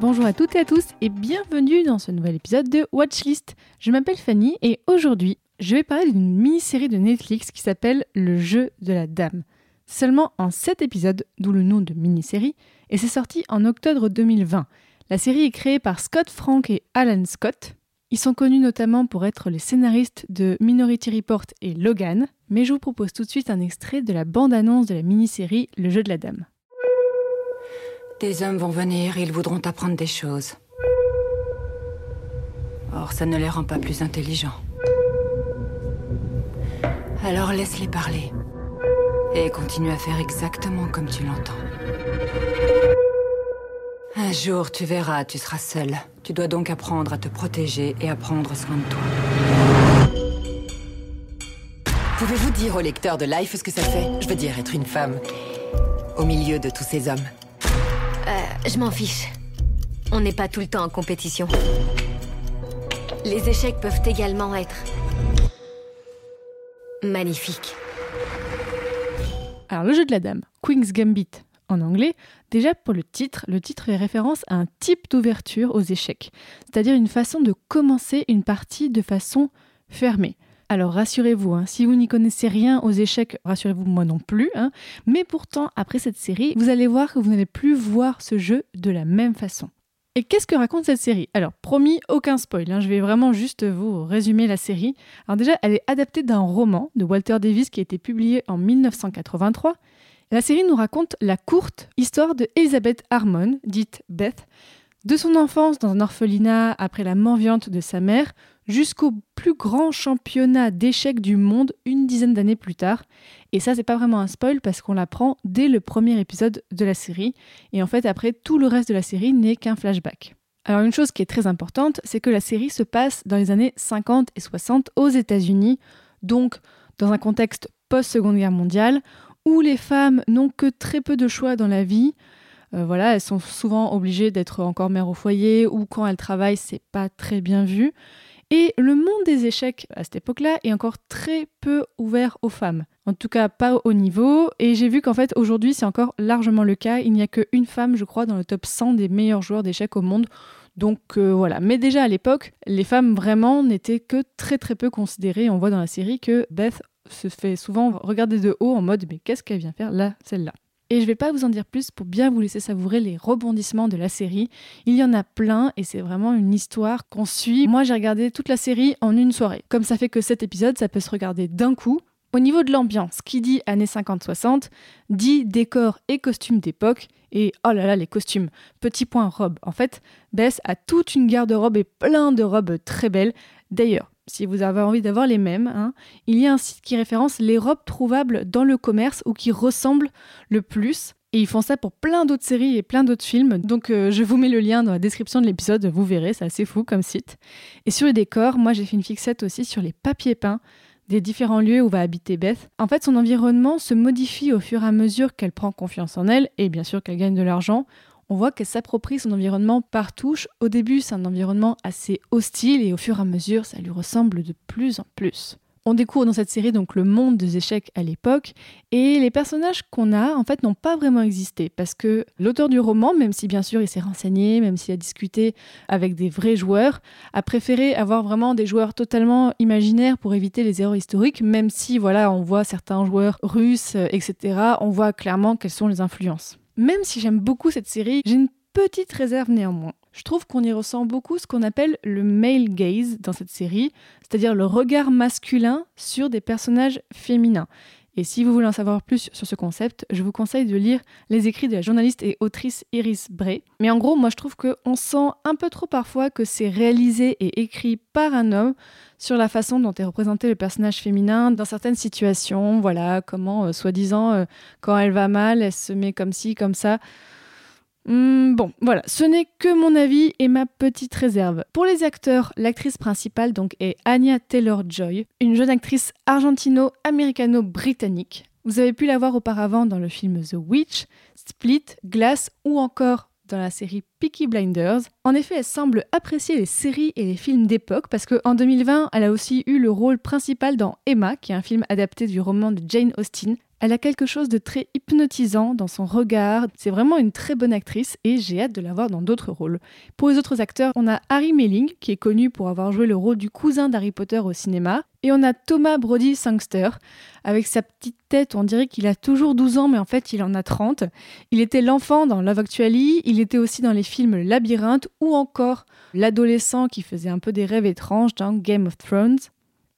Bonjour à toutes et à tous et bienvenue dans ce nouvel épisode de Watchlist. Je m'appelle Fanny et aujourd'hui, je vais parler d'une mini-série de Netflix qui s'appelle Le jeu de la dame. Seulement en 7 épisodes, d'où le nom de mini-série, et c'est sorti en octobre 2020. La série est créée par Scott Frank et Alan Scott. Ils sont connus notamment pour être les scénaristes de Minority Report et Logan, mais je vous propose tout de suite un extrait de la bande-annonce de la mini-série Le jeu de la dame. Des hommes vont venir, ils voudront apprendre des choses. Or, ça ne les rend pas plus intelligents. Alors laisse-les parler. Et continue à faire exactement comme tu l'entends. Un jour, tu verras, tu seras seul. Tu dois donc apprendre à te protéger et à prendre soin de toi. Pouvez-vous dire au lecteur de Life ce que ça fait? Je veux dire, être une femme au milieu de tous ces hommes. Je m'en fiche. On n'est pas tout le temps en compétition. Les échecs peuvent également être magnifiques. Alors le jeu de la dame, Queen's Gambit en anglais, déjà pour le titre, le titre fait référence à un type d'ouverture aux échecs, c'est-à-dire une façon de commencer une partie de façon fermée. Alors rassurez-vous, hein, si vous n'y connaissez rien aux échecs, rassurez-vous, moi non plus. Hein. mais pourtant, après cette série, vous allez voir que vous n'allez plus voir ce jeu de la même façon. Et qu'est-ce que raconte cette série? Alors, promis, aucun spoil, hein, je vais vraiment juste vous résumer la série. Alors déjà, elle est adaptée d'un roman de Walter Davis qui a été publié en 1983. La série nous raconte la courte histoire de Elizabeth Harmon, dite Beth, de son enfance dans un orphelinat après la mort violente de sa mère jusqu'au plus grand championnat d'échecs du monde une dizaine d'années plus tard. Et ça, c'est pas vraiment un spoil parce qu'on l'apprend dès le premier épisode de la série. Et en fait, après, tout le reste de la série n'est qu'un flashback. Alors, une chose qui est très importante, c'est que la série se passe dans les années 50 et 60 aux États-Unis, donc dans un contexte post-seconde guerre mondiale, où les femmes n'ont que très peu de choix dans la vie. Euh, voilà, elles sont souvent obligées d'être encore mères au foyer ou quand elles travaillent, c'est pas très bien vu. Et le monde des échecs à cette époque-là est encore très peu ouvert aux femmes. En tout cas, pas au niveau. Et j'ai vu qu'en fait, aujourd'hui, c'est encore largement le cas. Il n'y a qu'une femme, je crois, dans le top 100 des meilleurs joueurs d'échecs au monde. Donc euh, voilà. Mais déjà à l'époque, les femmes vraiment n'étaient que très très peu considérées. On voit dans la série que Beth se fait souvent regarder de haut en mode mais qu'est-ce qu'elle vient faire là, celle-là? Et je ne vais pas vous en dire plus pour bien vous laisser savourer les rebondissements de la série. Il y en a plein et c'est vraiment une histoire qu'on suit. Moi j'ai regardé toute la série en une soirée. Comme ça fait que cet épisode, ça peut se regarder d'un coup. Au niveau de l'ambiance, qui dit années 50-60, dit décor et costumes d'époque. Et oh là là, les costumes. Petit point robe. En fait, Bess a toute une garde-robe et plein de robes très belles. D'ailleurs, si vous avez envie d'avoir les mêmes, hein, il y a un site qui référence les robes trouvables dans le commerce ou qui ressemblent le plus. Et ils font ça pour plein d'autres séries et plein d'autres films. Donc euh, je vous mets le lien dans la description de l'épisode, vous verrez, c'est assez fou comme site. Et sur les décors, moi j'ai fait une fixette aussi sur les papiers peints des différents lieux où va habiter Beth. En fait, son environnement se modifie au fur et à mesure qu'elle prend confiance en elle et bien sûr qu'elle gagne de l'argent on voit qu'elle s'approprie son environnement par touche. Au début, c'est un environnement assez hostile et au fur et à mesure, ça lui ressemble de plus en plus. On découvre dans cette série donc le monde des échecs à l'époque et les personnages qu'on a en fait n'ont pas vraiment existé parce que l'auteur du roman, même si bien sûr il s'est renseigné, même s'il a discuté avec des vrais joueurs, a préféré avoir vraiment des joueurs totalement imaginaires pour éviter les erreurs historiques, même si voilà on voit certains joueurs russes, etc. On voit clairement quelles sont les influences. Même si j'aime beaucoup cette série, j'ai une petite réserve néanmoins. Je trouve qu'on y ressent beaucoup ce qu'on appelle le male gaze dans cette série, c'est-à-dire le regard masculin sur des personnages féminins. Et si vous voulez en savoir plus sur ce concept, je vous conseille de lire les écrits de la journaliste et autrice Iris Bray. Mais en gros, moi je trouve qu'on sent un peu trop parfois que c'est réalisé et écrit par un homme sur la façon dont est représenté le personnage féminin dans certaines situations. Voilà, comment, euh, soi-disant, euh, quand elle va mal, elle se met comme ci, comme ça. Hmm, bon, voilà, ce n'est que mon avis et ma petite réserve. Pour les acteurs, l'actrice principale donc est Anya Taylor-Joy, une jeune actrice argentino-américano-britannique. Vous avez pu la voir auparavant dans le film The Witch, Split, Glass ou encore dans la série Peaky Blinders. En effet, elle semble apprécier les séries et les films d'époque parce qu'en 2020, elle a aussi eu le rôle principal dans Emma, qui est un film adapté du roman de Jane Austen. Elle a quelque chose de très hypnotisant dans son regard. C'est vraiment une très bonne actrice et j'ai hâte de la voir dans d'autres rôles. Pour les autres acteurs, on a Harry Melling, qui est connu pour avoir joué le rôle du cousin d'Harry Potter au cinéma. Et on a Thomas Brody Sangster, avec sa petite tête, on dirait qu'il a toujours 12 ans, mais en fait il en a 30. Il était l'enfant dans Love Actually, il était aussi dans les films Labyrinthe ou encore l'adolescent qui faisait un peu des rêves étranges dans Game of Thrones.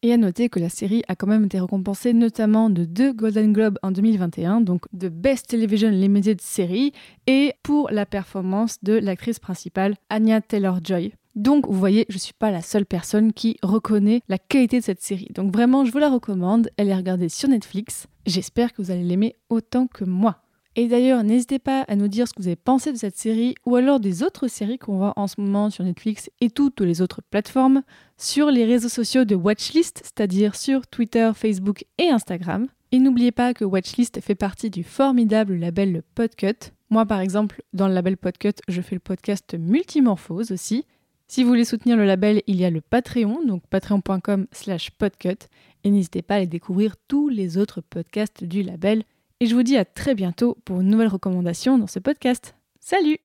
Et à noter que la série a quand même été récompensée notamment de deux Golden Globes en 2021, donc de Best Television Limited Series, et pour la performance de l'actrice principale Anya Taylor-Joy. Donc vous voyez, je ne suis pas la seule personne qui reconnaît la qualité de cette série. Donc vraiment, je vous la recommande. Elle est regardée sur Netflix. J'espère que vous allez l'aimer autant que moi. Et d'ailleurs, n'hésitez pas à nous dire ce que vous avez pensé de cette série ou alors des autres séries qu'on voit en ce moment sur Netflix et toutes les autres plateformes sur les réseaux sociaux de Watchlist, c'est-à-dire sur Twitter, Facebook et Instagram. Et n'oubliez pas que Watchlist fait partie du formidable label Podcut. Moi, par exemple, dans le label Podcut, je fais le podcast Multimorphose aussi. Si vous voulez soutenir le label, il y a le Patreon, donc patreon.com slash podcut. Et n'hésitez pas à aller découvrir tous les autres podcasts du label. Et je vous dis à très bientôt pour une nouvelle recommandation dans ce podcast. Salut